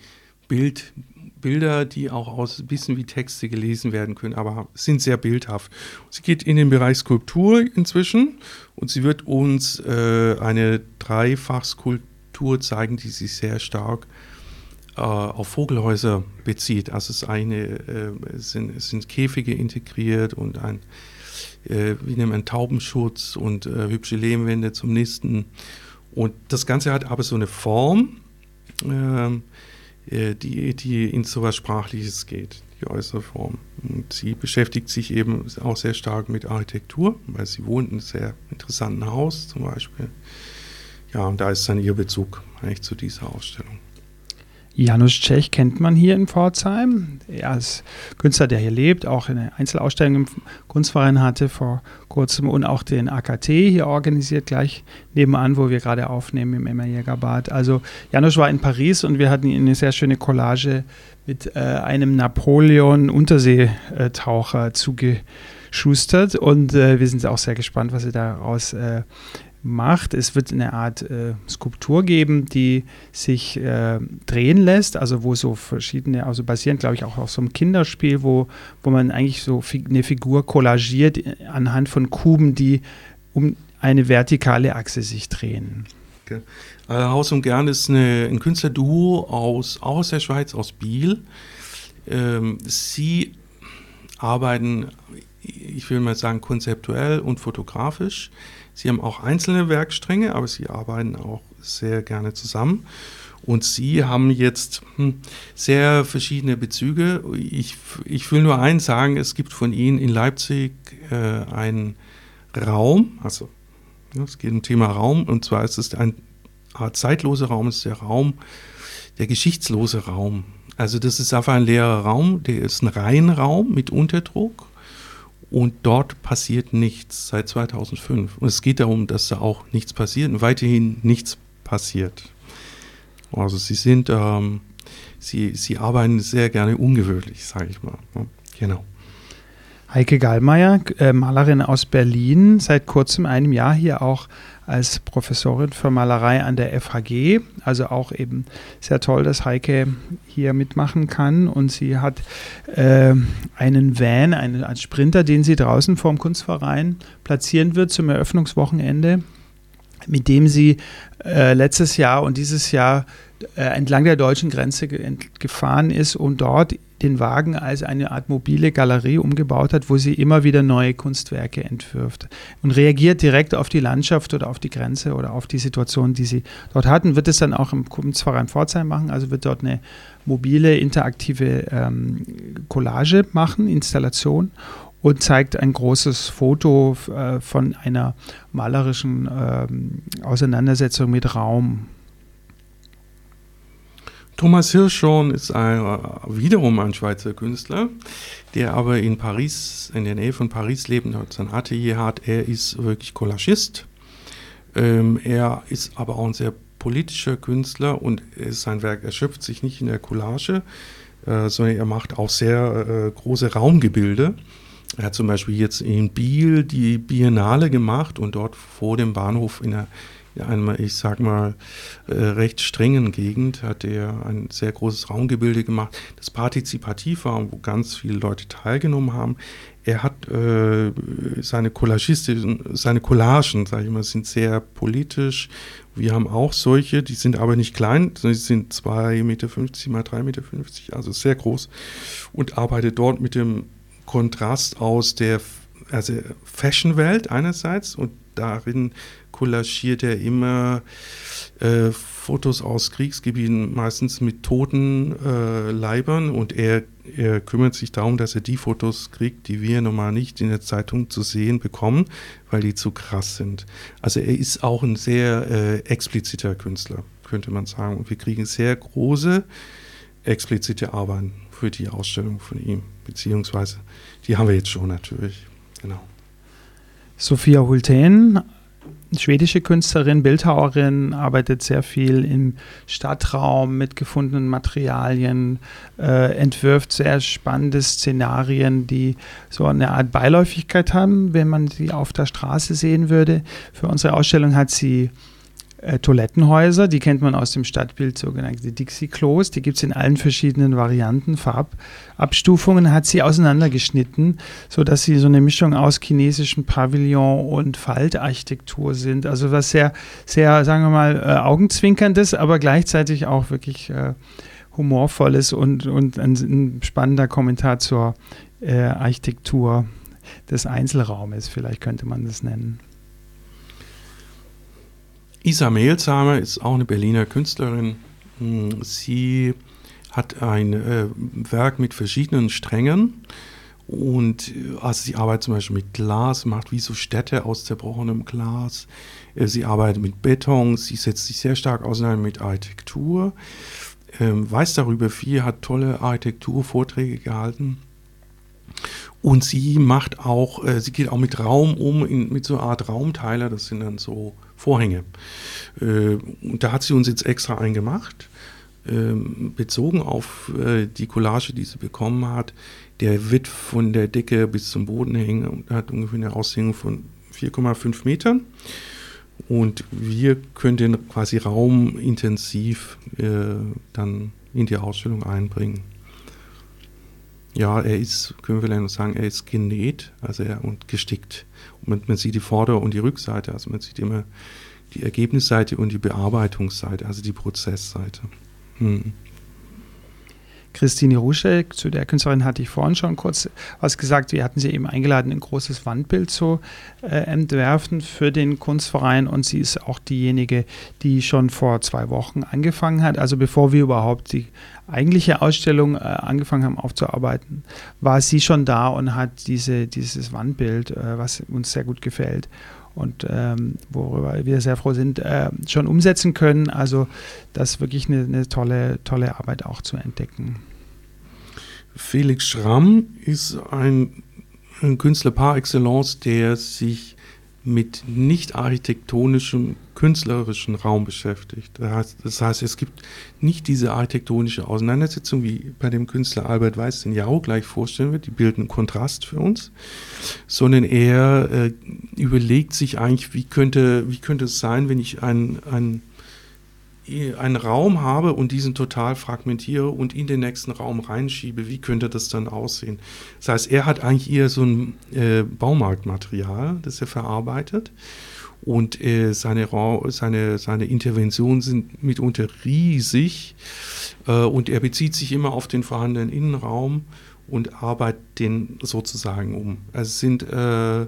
Bild, Bilder, die auch aus bisschen wie Texte gelesen werden können, aber sind sehr bildhaft. Sie geht in den Bereich Skulptur inzwischen und sie wird uns äh, eine Dreifachskulptur zeigen, die sich sehr stark äh, auf Vogelhäuser bezieht. Also es, eine, äh, sind, sind Käfige integriert und ein, äh, wie nennt man, Taubenschutz und äh, hübsche Lehmwände zum Nisten. Und das Ganze hat aber so eine Form, ähm, äh, die, die in so was Sprachliches geht, die äußere Form. Und sie beschäftigt sich eben auch sehr stark mit Architektur, weil sie wohnt in einem sehr interessanten Haus zum Beispiel. Ja, und da ist dann ihr Bezug eigentlich zu dieser Ausstellung. Janusz Tschech kennt man hier in Pforzheim. Er ist Künstler, der hier lebt, auch eine Einzelausstellung im Kunstverein hatte vor kurzem und auch den AKT hier organisiert, gleich nebenan, wo wir gerade aufnehmen im Emma Jägerbad. Also Janusz war in Paris und wir hatten eine sehr schöne Collage mit äh, einem Napoleon-Unterseetaucher zugeschustert und äh, wir sind auch sehr gespannt, was er daraus äh, macht. Es wird eine Art äh, Skulptur geben, die sich äh, drehen lässt, also wo so verschiedene, also basierend glaube ich auch auf so einem Kinderspiel, wo, wo man eigentlich so fi eine Figur kollagiert anhand von Kuben, die um eine vertikale Achse sich drehen. Okay. Also Haus und Gern ist eine, ein Künstlerduo aus, aus der Schweiz, aus Biel. Ähm, sie arbeiten, ich will mal sagen, konzeptuell und fotografisch. Sie haben auch einzelne Werkstränge, aber sie arbeiten auch sehr gerne zusammen. Und Sie haben jetzt hm, sehr verschiedene Bezüge. Ich, ich will nur eins sagen, es gibt von Ihnen in Leipzig äh, einen Raum, also ja, es geht um Thema Raum, und zwar ist es ein Art zeitloser Raum, ist der Raum, der geschichtslose Raum. Also das ist einfach ein leerer Raum, der ist ein Reihenraum mit Unterdruck und dort passiert nichts seit 2005. Und es geht darum, dass da auch nichts passiert und weiterhin nichts passiert. Also sie sind, ähm, sie, sie arbeiten sehr gerne ungewöhnlich, sage ich mal. Genau. Heike Gallmeier, äh, Malerin aus Berlin, seit kurzem einem Jahr hier auch als Professorin für Malerei an der FHG. Also auch eben sehr toll, dass Heike hier mitmachen kann. Und sie hat äh, einen Van, einen, einen Sprinter, den sie draußen vorm Kunstverein platzieren wird zum Eröffnungswochenende, mit dem sie äh, letztes Jahr und dieses Jahr äh, entlang der deutschen Grenze gefahren ist, um dort den Wagen als eine Art mobile Galerie umgebaut hat, wo sie immer wieder neue Kunstwerke entwirft und reagiert direkt auf die Landschaft oder auf die Grenze oder auf die Situation, die sie dort hatten. Wird es dann auch im Kunstverein Pforzheim machen, also wird dort eine mobile, interaktive ähm, Collage machen, Installation und zeigt ein großes Foto äh, von einer malerischen äh, Auseinandersetzung mit Raum. Thomas Hirschhorn ist ein, äh, wiederum ein Schweizer Künstler, der aber in Paris, in der Nähe von Paris lebt und sein Atelier hat. Er ist wirklich Collagist. Ähm, er ist aber auch ein sehr politischer Künstler und sein Werk erschöpft sich nicht in der Collage, äh, sondern er macht auch sehr äh, große Raumgebilde. Er hat zum Beispiel jetzt in Biel die Biennale gemacht und dort vor dem Bahnhof in der einmal, ich sag mal, äh, recht strengen Gegend hat er ein sehr großes Raumgebilde gemacht, das partizipativ war, wo ganz viele Leute teilgenommen haben. Er hat äh, seine Collagisten, seine Collagen, sage ich mal, sind sehr politisch. Wir haben auch solche, die sind aber nicht klein, sie sind 2,50 Meter mal 3,50 Meter, also sehr groß und arbeitet dort mit dem Kontrast aus der also Fashion-Welt einerseits und darin kollagiert er immer äh, Fotos aus Kriegsgebieten, meistens mit toten äh, Leibern und er, er kümmert sich darum, dass er die Fotos kriegt, die wir normal nicht in der Zeitung zu sehen bekommen, weil die zu krass sind. Also er ist auch ein sehr äh, expliziter Künstler, könnte man sagen. Und wir kriegen sehr große, explizite Arbeiten für die Ausstellung von ihm, beziehungsweise die haben wir jetzt schon natürlich. Genau. Sophia Hulten schwedische Künstlerin, Bildhauerin, arbeitet sehr viel im Stadtraum mit gefundenen Materialien, äh, entwirft sehr spannende Szenarien, die so eine Art Beiläufigkeit haben, wenn man sie auf der Straße sehen würde. Für unsere Ausstellung hat sie äh, Toilettenhäuser, die kennt man aus dem Stadtbild, sogenannte Dixie-Klos. Die gibt es in allen verschiedenen Varianten, Farbabstufungen, hat sie auseinandergeschnitten, sodass sie so eine Mischung aus chinesischen Pavillon und Faltarchitektur sind. Also was sehr, sehr, sagen wir mal, äh, augenzwinkerndes, aber gleichzeitig auch wirklich äh, humorvolles und, und ein, ein spannender Kommentar zur äh, Architektur des Einzelraumes, vielleicht könnte man das nennen. Isa Mehlsamer ist auch eine Berliner Künstlerin. Hm, sie hat ein äh, Werk mit verschiedenen Strängen und äh, also sie arbeitet zum Beispiel mit Glas, macht wie so Städte aus zerbrochenem Glas. Äh, sie arbeitet mit Beton, sie setzt sich sehr stark auseinander mit Architektur, ähm, weiß darüber viel, hat tolle Architekturvorträge gehalten. Und sie macht auch, äh, sie geht auch mit Raum um, in, mit so einer Art Raumteiler, das sind dann so Vorhänge. Äh, und da hat sie uns jetzt extra eingemacht, ähm, bezogen auf äh, die Collage, die sie bekommen hat. Der wird von der Decke bis zum Boden hängen und hat ungefähr eine Aushängung von 4,5 Metern. Und wir können den quasi raumintensiv äh, dann in die Ausstellung einbringen. Ja, er ist, können wir vielleicht noch sagen, er ist genäht also er, und gestickt. Und man, sieht die Vorder- und die Rückseite, also man sieht immer die Ergebnisseite und die Bearbeitungsseite, also die Prozessseite. Hm. Christine Ruschek, zu der Künstlerin hatte ich vorhin schon kurz was gesagt. Wir hatten sie eben eingeladen, ein großes Wandbild zu äh, entwerfen für den Kunstverein und sie ist auch diejenige, die schon vor zwei Wochen angefangen hat. Also bevor wir überhaupt die eigentliche Ausstellung äh, angefangen haben aufzuarbeiten, war sie schon da und hat diese, dieses Wandbild, äh, was uns sehr gut gefällt, und ähm, worüber wir sehr froh sind, äh, schon umsetzen können. Also das ist wirklich eine, eine, tolle, tolle Arbeit auch zu entdecken. Felix Schramm ist ein, ein Künstler par excellence, der sich mit nicht architektonischem, künstlerischen Raum beschäftigt. Das heißt, das heißt, es gibt nicht diese architektonische Auseinandersetzung, wie bei dem Künstler Albert Weiß den ja auch gleich vorstellen wird, die bilden Kontrast für uns, sondern er äh, überlegt sich eigentlich, wie könnte, wie könnte es sein, wenn ich ein, ein einen Raum habe und diesen total fragmentiere und in den nächsten Raum reinschiebe, wie könnte das dann aussehen? Das heißt, er hat eigentlich eher so ein äh, Baumarktmaterial, das er verarbeitet. Und äh, seine, seine, seine Interventionen sind mitunter riesig. Äh, und er bezieht sich immer auf den vorhandenen Innenraum und arbeitet den sozusagen um. Also es sind äh,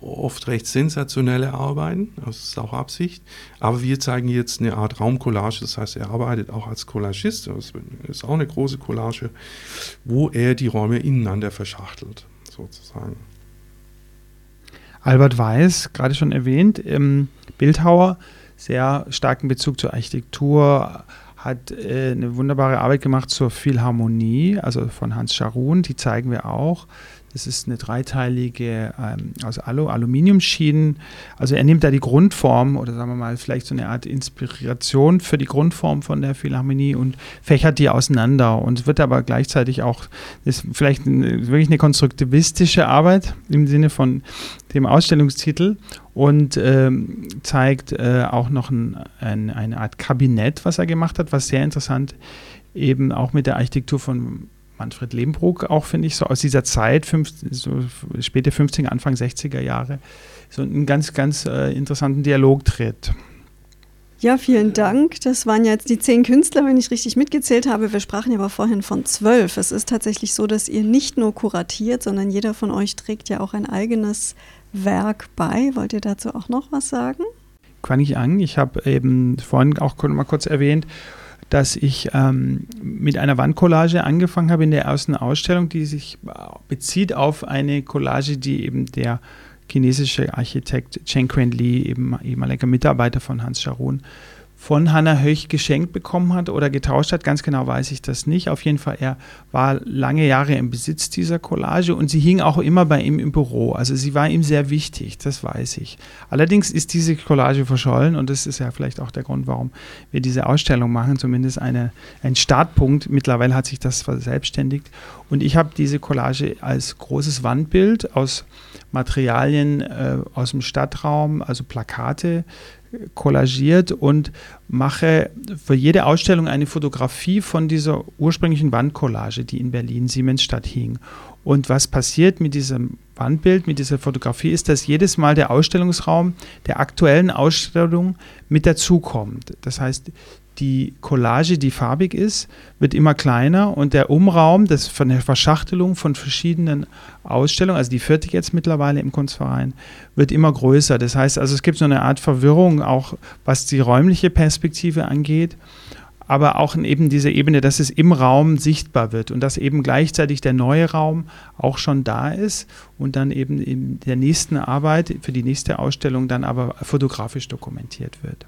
oft recht sensationelle Arbeiten, das ist auch Absicht. Aber wir zeigen jetzt eine Art Raumcollage, das heißt, er arbeitet auch als Collagist, das ist auch eine große Collage, wo er die Räume ineinander verschachtelt, sozusagen. Albert Weiß, gerade schon erwähnt, Bildhauer, sehr starken Bezug zur Architektur, hat äh, eine wunderbare Arbeit gemacht zur Philharmonie, also von Hans Scharun, die zeigen wir auch. Das ist eine dreiteilige ähm, aus Alu, Aluminiumschienen. Also er nimmt da die Grundform oder sagen wir mal vielleicht so eine Art Inspiration für die Grundform von der Philharmonie und fächert die auseinander. Und es wird aber gleichzeitig auch, ist vielleicht eine, wirklich eine konstruktivistische Arbeit im Sinne von dem Ausstellungstitel und ähm, zeigt äh, auch noch ein, ein, eine Art Kabinett, was er gemacht hat, was sehr interessant eben auch mit der Architektur von Manfred Lehmbruck auch, finde ich, so aus dieser Zeit, fünf, so späte 50er, Anfang 60er Jahre, so einen ganz, ganz äh, interessanten Dialog tritt. Ja, vielen Dank. Das waren jetzt die zehn Künstler, wenn ich richtig mitgezählt habe. Wir sprachen ja aber vorhin von zwölf. Es ist tatsächlich so, dass ihr nicht nur kuratiert, sondern jeder von euch trägt ja auch ein eigenes Werk bei. Wollt ihr dazu auch noch was sagen? Kann ich an. Ich habe eben vorhin auch mal kurz erwähnt, dass ich ähm, mit einer Wandcollage angefangen habe in der ersten Ausstellung, die sich bezieht auf eine Collage, die eben der chinesische Architekt Chen Quen Li, eben ehemaliger Mitarbeiter von Hans Scharon, von Hannah Höch geschenkt bekommen hat oder getauscht hat. Ganz genau weiß ich das nicht. Auf jeden Fall, er war lange Jahre im Besitz dieser Collage und sie hing auch immer bei ihm im Büro. Also sie war ihm sehr wichtig, das weiß ich. Allerdings ist diese Collage verschollen und das ist ja vielleicht auch der Grund, warum wir diese Ausstellung machen, zumindest eine, ein Startpunkt. Mittlerweile hat sich das verselbstständigt und ich habe diese Collage als großes Wandbild aus Materialien äh, aus dem Stadtraum, also Plakate, kollagiert und mache für jede Ausstellung eine Fotografie von dieser ursprünglichen Wandcollage, die in Berlin Siemensstadt hing. Und was passiert mit diesem Wandbild, mit dieser Fotografie, ist, dass jedes Mal der Ausstellungsraum der aktuellen Ausstellung mit dazukommt. Das heißt, die Collage, die farbig ist, wird immer kleiner und der Umraum, das von der Verschachtelung von verschiedenen Ausstellungen, also die vierte jetzt mittlerweile im Kunstverein, wird immer größer. Das heißt also, es gibt so eine Art Verwirrung, auch was die räumliche Perspektive angeht, aber auch eben diese Ebene, dass es im Raum sichtbar wird und dass eben gleichzeitig der neue Raum auch schon da ist und dann eben in der nächsten Arbeit für die nächste Ausstellung dann aber fotografisch dokumentiert wird.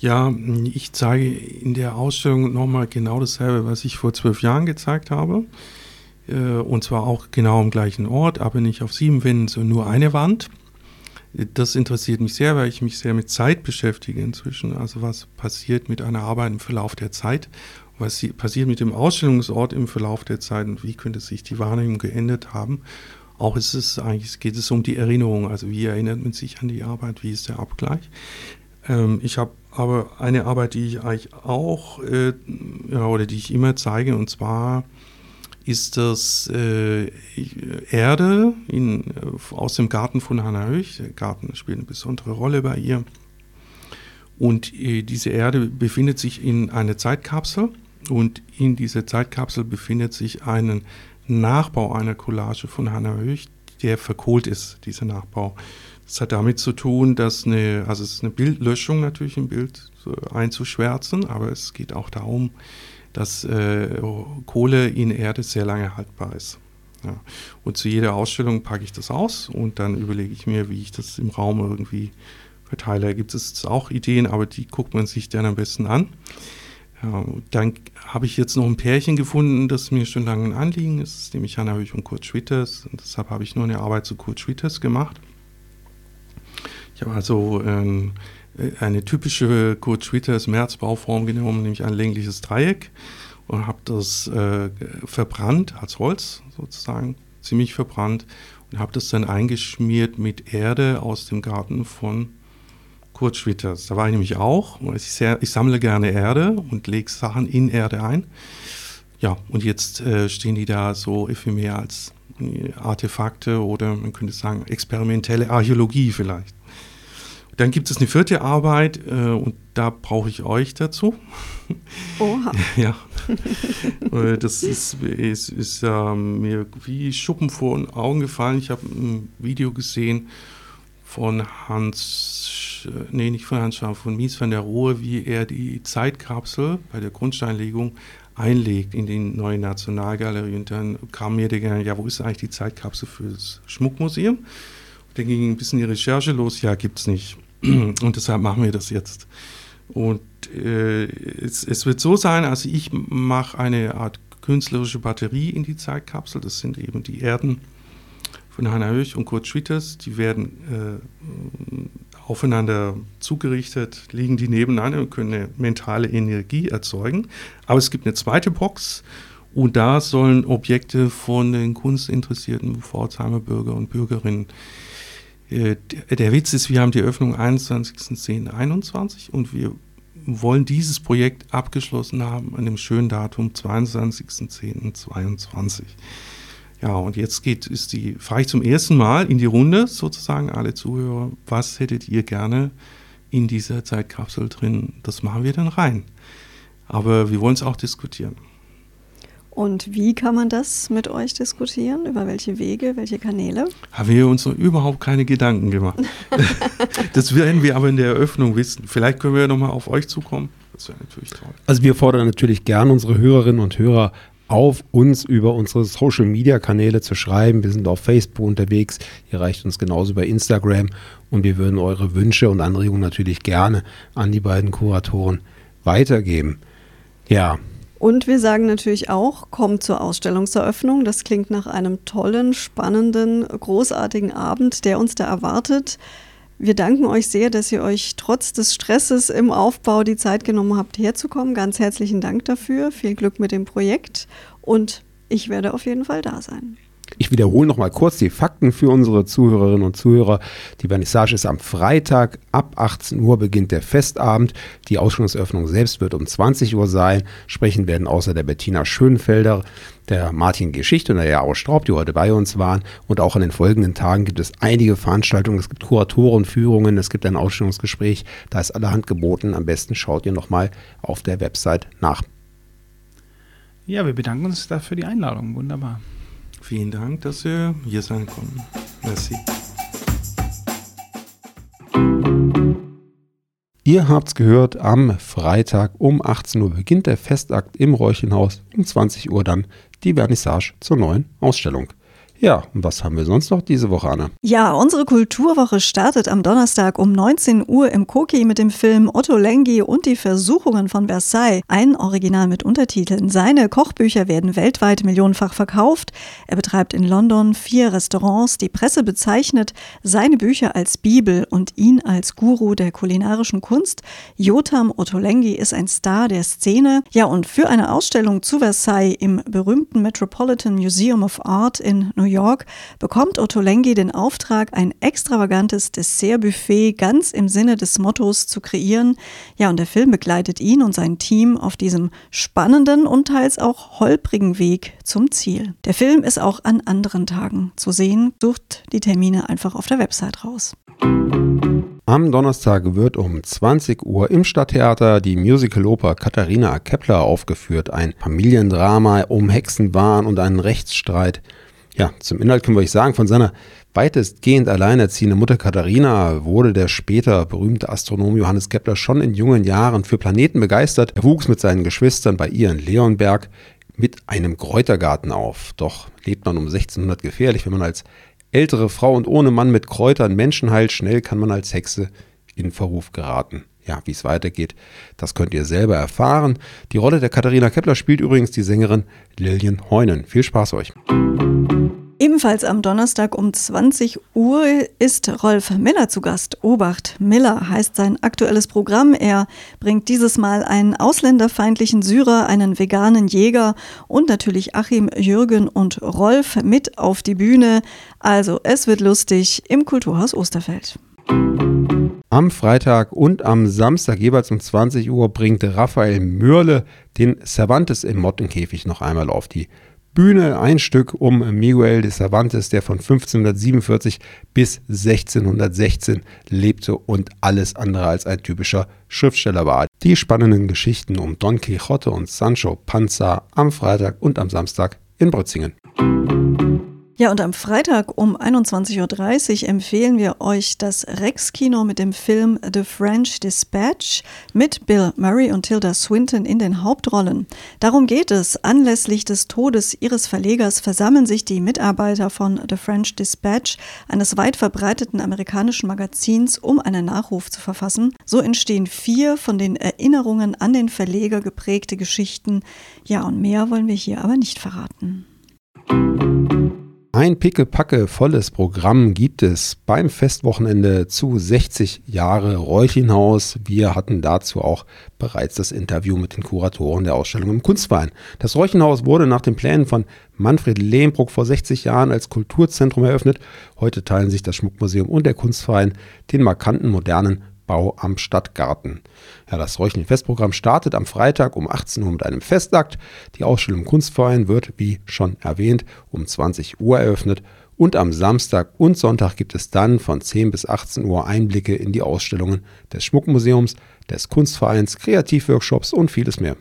Ja, ich zeige in der Ausstellung nochmal genau dasselbe, was ich vor zwölf Jahren gezeigt habe. Äh, und zwar auch genau am gleichen Ort, aber nicht auf sieben Wänden, sondern nur eine Wand. Das interessiert mich sehr, weil ich mich sehr mit Zeit beschäftige inzwischen. Also was passiert mit einer Arbeit im Verlauf der Zeit? Was passiert mit dem Ausstellungsort im Verlauf der Zeit und wie könnte sich die Wahrnehmung geändert haben? Auch ist es eigentlich geht es um die Erinnerung, also wie erinnert man sich an die Arbeit, wie ist der Abgleich. Ähm, ich habe aber eine Arbeit, die ich eigentlich auch äh, ja, oder die ich immer zeige, und zwar ist das äh, Erde in, äh, aus dem Garten von Hannah Höch. Der Garten spielt eine besondere Rolle bei ihr. Und äh, diese Erde befindet sich in einer Zeitkapsel Und in dieser Zeitkapsel befindet sich ein Nachbau einer Collage von Hannah Höch, der verkohlt ist, dieser Nachbau. Das hat damit zu tun, dass eine, also es ist eine Bildlöschung natürlich im Bild einzuschwärzen, aber es geht auch darum, dass äh, Kohle in Erde sehr lange haltbar ist. Ja. Und zu jeder Ausstellung packe ich das aus und dann überlege ich mir, wie ich das im Raum irgendwie verteile. Da gibt es auch Ideen, aber die guckt man sich dann am besten an. Ja, dann habe ich jetzt noch ein Pärchen gefunden, das mir schon lange ein Anliegen ist, nämlich Hanna Höch und Kurt Schwitters. Und deshalb habe ich nur eine Arbeit zu Kurt Schwitters gemacht. Ich habe also ähm, eine typische Kurt Schwitters Märzbauform genommen, nämlich ein längliches Dreieck und habe das äh, verbrannt als Holz sozusagen, ziemlich verbrannt und habe das dann eingeschmiert mit Erde aus dem Garten von Kurt Schwitters. Da war ich nämlich auch. Ich, sehr, ich sammle gerne Erde und lege Sachen in Erde ein. Ja, und jetzt äh, stehen die da so ephemer als äh, Artefakte oder man könnte sagen experimentelle Archäologie vielleicht. Dann gibt es eine vierte Arbeit äh, und da brauche ich euch dazu. Oha. ja. Äh, das ist, ist, ist äh, mir wie Schuppen vor den Augen gefallen. Ich habe ein Video gesehen von Hans, nee, nicht von Hans Schaaf, von Mies van der Rohe, wie er die Zeitkapsel bei der Grundsteinlegung einlegt in die neue Nationalgalerie. Und dann kam mir der Gedanke, ja, wo ist eigentlich die Zeitkapsel für das Schmuckmuseum? Und dann ging ein bisschen die Recherche los, ja, gibt es nicht. Und deshalb machen wir das jetzt. Und äh, es, es, wird so sein, also ich mache eine Art künstlerische Batterie in die Zeitkapsel. Das sind eben die Erden von Hannah Höch und Kurt Schwitters, die werden äh, aufeinander zugerichtet, liegen die nebeneinander und können eine mentale Energie erzeugen. Aber es gibt eine zweite Box und da sollen Objekte von den kunstinteressierten Pforzheimer Bürger und Bürgerinnen äh, der Witz ist, wir haben die Öffnung 21.10.21 und wir wollen dieses Projekt abgeschlossen haben an dem schönen Datum 22.10.22. Ja, und jetzt geht, ist die, frage ich zum ersten Mal in die Runde sozusagen alle Zuhörer, was hättet ihr gerne in dieser Zeitkapsel drin? Das machen wir dann rein. Aber wir wollen es auch diskutieren. Und wie kann man das mit euch diskutieren? Über welche Wege, welche Kanäle? Haben wir uns noch überhaupt keine Gedanken gemacht. das werden wir aber in der Eröffnung wissen. Vielleicht können wir nochmal auf euch zukommen. Das wäre natürlich toll. Also wir fordern natürlich gern unsere Hörerinnen und Hörer auf, uns über unsere Social-Media-Kanäle zu schreiben. Wir sind auf Facebook unterwegs. Ihr reicht uns genauso bei Instagram. Und wir würden eure Wünsche und Anregungen natürlich gerne an die beiden Kuratoren weitergeben. Ja, und wir sagen natürlich auch, kommt zur Ausstellungseröffnung. Das klingt nach einem tollen, spannenden, großartigen Abend, der uns da erwartet. Wir danken euch sehr, dass ihr euch trotz des Stresses im Aufbau die Zeit genommen habt, herzukommen. Ganz herzlichen Dank dafür. Viel Glück mit dem Projekt und ich werde auf jeden Fall da sein. Ich wiederhole noch mal kurz die Fakten für unsere Zuhörerinnen und Zuhörer. Die Vernissage ist am Freitag. Ab 18 Uhr beginnt der Festabend. Die Ausstellungseröffnung selbst wird um 20 Uhr sein. Sprechen werden außer der Bettina Schönfelder, der Martin Geschichte und der Jaro Straub, die heute bei uns waren. Und auch an den folgenden Tagen gibt es einige Veranstaltungen. Es gibt Kuratorenführungen, es gibt ein Ausstellungsgespräch. Da ist allerhand geboten. Am besten schaut ihr noch mal auf der Website nach. Ja, wir bedanken uns dafür für die Einladung. Wunderbar. Vielen Dank, dass wir hier sein konnten. Merci. Ihr habt's gehört, am Freitag um 18 Uhr beginnt der Festakt im Räuchenhaus, um 20 Uhr dann die Vernissage zur neuen Ausstellung. Ja, und was haben wir sonst noch diese Woche, Anna? Ja, unsere Kulturwoche startet am Donnerstag um 19 Uhr im Koki mit dem Film Otto Lengi und die Versuchungen von Versailles. Ein Original mit Untertiteln. Seine Kochbücher werden weltweit millionenfach verkauft. Er betreibt in London vier Restaurants. Die Presse bezeichnet seine Bücher als Bibel und ihn als Guru der kulinarischen Kunst. Jotam Ottolenghi ist ein Star der Szene. Ja, und für eine Ausstellung zu Versailles im berühmten Metropolitan Museum of Art in New York bekommt Otto Lengi den Auftrag, ein extravagantes Dessertbuffet ganz im Sinne des Mottos zu kreieren. Ja, und der Film begleitet ihn und sein Team auf diesem spannenden und teils auch holprigen Weg zum Ziel. Der Film ist auch an anderen Tagen zu sehen. Sucht die Termine einfach auf der Website raus. Am Donnerstag wird um 20 Uhr im Stadttheater die Musicaloper Katharina Kepler aufgeführt. Ein Familiendrama um Hexenwahn und einen Rechtsstreit. Ja, zum Inhalt können wir euch sagen, von seiner weitestgehend alleinerziehenden Mutter Katharina wurde der später berühmte Astronom Johannes Kepler schon in jungen Jahren für Planeten begeistert. Er wuchs mit seinen Geschwistern bei ihr in Leonberg mit einem Kräutergarten auf. Doch lebt man um 1600 gefährlich, wenn man als ältere Frau und ohne Mann mit Kräutern Menschen heilt. Schnell kann man als Hexe in Verruf geraten. Ja, wie es weitergeht, das könnt ihr selber erfahren. Die Rolle der Katharina Kepler spielt übrigens die Sängerin Lillian Heunen. Viel Spaß euch. Ebenfalls am Donnerstag um 20 Uhr ist Rolf Miller zu Gast. Obacht, Miller heißt sein aktuelles Programm. Er bringt dieses Mal einen ausländerfeindlichen Syrer, einen veganen Jäger und natürlich Achim, Jürgen und Rolf mit auf die Bühne. Also es wird lustig im Kulturhaus Osterfeld. Am Freitag und am Samstag jeweils um 20 Uhr bringt Raphael Mürle den Cervantes im Mottenkäfig noch einmal auf die Bühne ein Stück um Miguel de Cervantes, der von 1547 bis 1616 lebte und alles andere als ein typischer Schriftsteller war. Die spannenden Geschichten um Don Quixote und Sancho Panza am Freitag und am Samstag in Brützingen. Ja, und am Freitag um 21.30 Uhr empfehlen wir euch das Rex-Kino mit dem Film The French Dispatch mit Bill Murray und Tilda Swinton in den Hauptrollen. Darum geht es. Anlässlich des Todes ihres Verlegers versammeln sich die Mitarbeiter von The French Dispatch, eines weit verbreiteten amerikanischen Magazins, um einen Nachruf zu verfassen. So entstehen vier von den Erinnerungen an den Verleger geprägte Geschichten. Ja, und mehr wollen wir hier aber nicht verraten. Ein pickepacke volles Programm gibt es beim Festwochenende zu 60 Jahre Reuchlinghaus. Wir hatten dazu auch bereits das Interview mit den Kuratoren der Ausstellung im Kunstverein. Das Reuchlinghaus wurde nach den Plänen von Manfred Lehmbruck vor 60 Jahren als Kulturzentrum eröffnet. Heute teilen sich das Schmuckmuseum und der Kunstverein den markanten modernen Bau am Stadtgarten. Ja, das Räuchling-Festprogramm startet am Freitag um 18 Uhr mit einem Festakt. Die Ausstellung Kunstverein wird, wie schon erwähnt, um 20 Uhr eröffnet. Und am Samstag und Sonntag gibt es dann von 10 bis 18 Uhr Einblicke in die Ausstellungen des Schmuckmuseums, des Kunstvereins, Kreativworkshops und vieles mehr.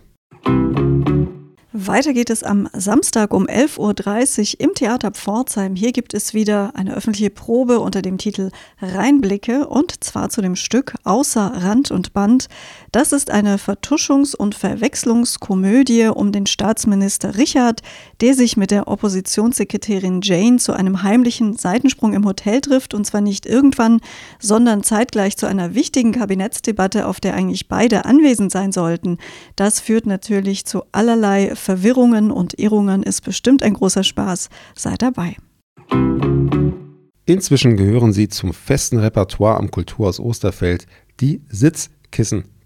Weiter geht es am Samstag um 11.30 Uhr im Theater Pforzheim. Hier gibt es wieder eine öffentliche Probe unter dem Titel Reinblicke und zwar zu dem Stück Außer Rand und Band. Das ist eine Vertuschungs- und Verwechslungskomödie um den Staatsminister Richard, der sich mit der Oppositionssekretärin Jane zu einem heimlichen Seitensprung im Hotel trifft und zwar nicht irgendwann, sondern zeitgleich zu einer wichtigen Kabinettsdebatte, auf der eigentlich beide anwesend sein sollten. Das führt natürlich zu allerlei Verwirrungen und Irrungen ist bestimmt ein großer Spaß. Sei dabei. Inzwischen gehören sie zum festen Repertoire am Kulturhaus Osterfeld, die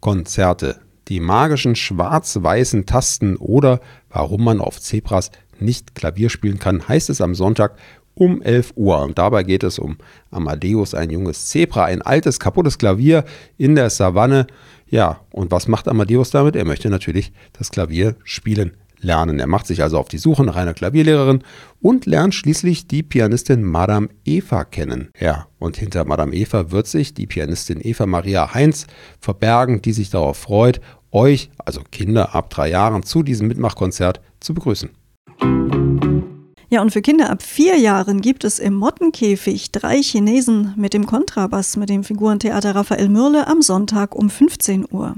Sitzkissenkonzerte, die magischen schwarz-weißen Tasten oder warum man auf Zebras nicht Klavier spielen kann, heißt es am Sonntag um 11 Uhr. Und dabei geht es um Amadeus, ein junges Zebra, ein altes, kaputtes Klavier in der Savanne. Ja, und was macht Amadeus damit? Er möchte natürlich das Klavier spielen lernen. Er macht sich also auf die Suche nach einer Klavierlehrerin und lernt schließlich die Pianistin Madame Eva kennen. Ja, und hinter Madame Eva wird sich die Pianistin Eva Maria Heinz verbergen, die sich darauf freut, euch, also Kinder ab drei Jahren, zu diesem Mitmachkonzert zu begrüßen. Ja, und für Kinder ab vier Jahren gibt es im Mottenkäfig drei Chinesen mit dem Kontrabass mit dem Figurentheater Raphael Mürle am Sonntag um 15 Uhr.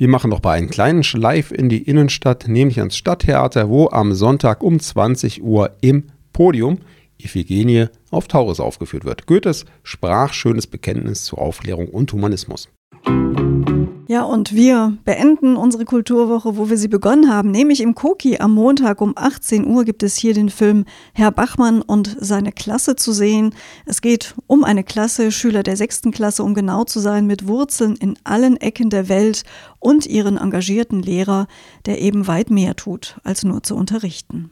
Wir machen noch bei einen kleinen Schleif in die Innenstadt, nämlich ans Stadttheater, wo am Sonntag um 20 Uhr im Podium Iphigenie auf Taurus aufgeführt wird. Goethes sprachschönes Bekenntnis zu Aufklärung und Humanismus. Ja, und wir beenden unsere Kulturwoche, wo wir sie begonnen haben, nämlich im Koki am Montag um 18 Uhr gibt es hier den Film Herr Bachmann und seine Klasse zu sehen. Es geht um eine Klasse, Schüler der sechsten Klasse, um genau zu sein, mit Wurzeln in allen Ecken der Welt und ihren engagierten Lehrer, der eben weit mehr tut, als nur zu unterrichten.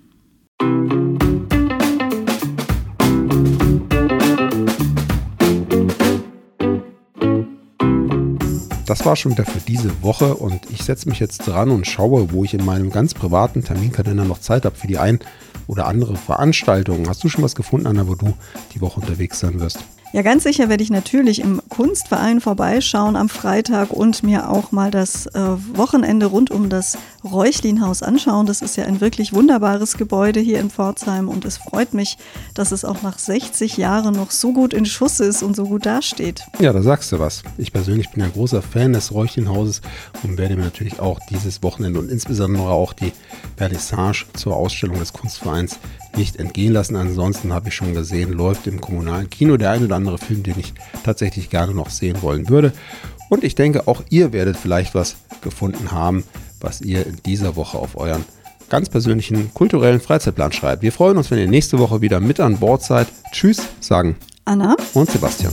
Das war schon wieder für diese Woche und ich setze mich jetzt dran und schaue, wo ich in meinem ganz privaten Terminkalender noch Zeit habe für die ein oder andere Veranstaltung. Hast du schon was gefunden, Anna, wo du die Woche unterwegs sein wirst? Ja, ganz sicher werde ich natürlich im Kunstverein vorbeischauen am Freitag und mir auch mal das äh, Wochenende rund um das Räuchlinhaus anschauen. Das ist ja ein wirklich wunderbares Gebäude hier in Pforzheim und es freut mich, dass es auch nach 60 Jahren noch so gut in Schuss ist und so gut dasteht. Ja, da sagst du was. Ich persönlich bin ein großer Fan des Räuchlinhauses und werde mir natürlich auch dieses Wochenende und insbesondere auch die Vernissage zur Ausstellung des Kunstvereins nicht entgehen lassen. Ansonsten habe ich schon gesehen, läuft im kommunalen Kino der ein oder andere Film, den ich tatsächlich gerne noch sehen wollen würde. Und ich denke, auch ihr werdet vielleicht was gefunden haben, was ihr in dieser Woche auf euren ganz persönlichen kulturellen Freizeitplan schreibt. Wir freuen uns, wenn ihr nächste Woche wieder mit an Bord seid. Tschüss, sagen Anna und Sebastian.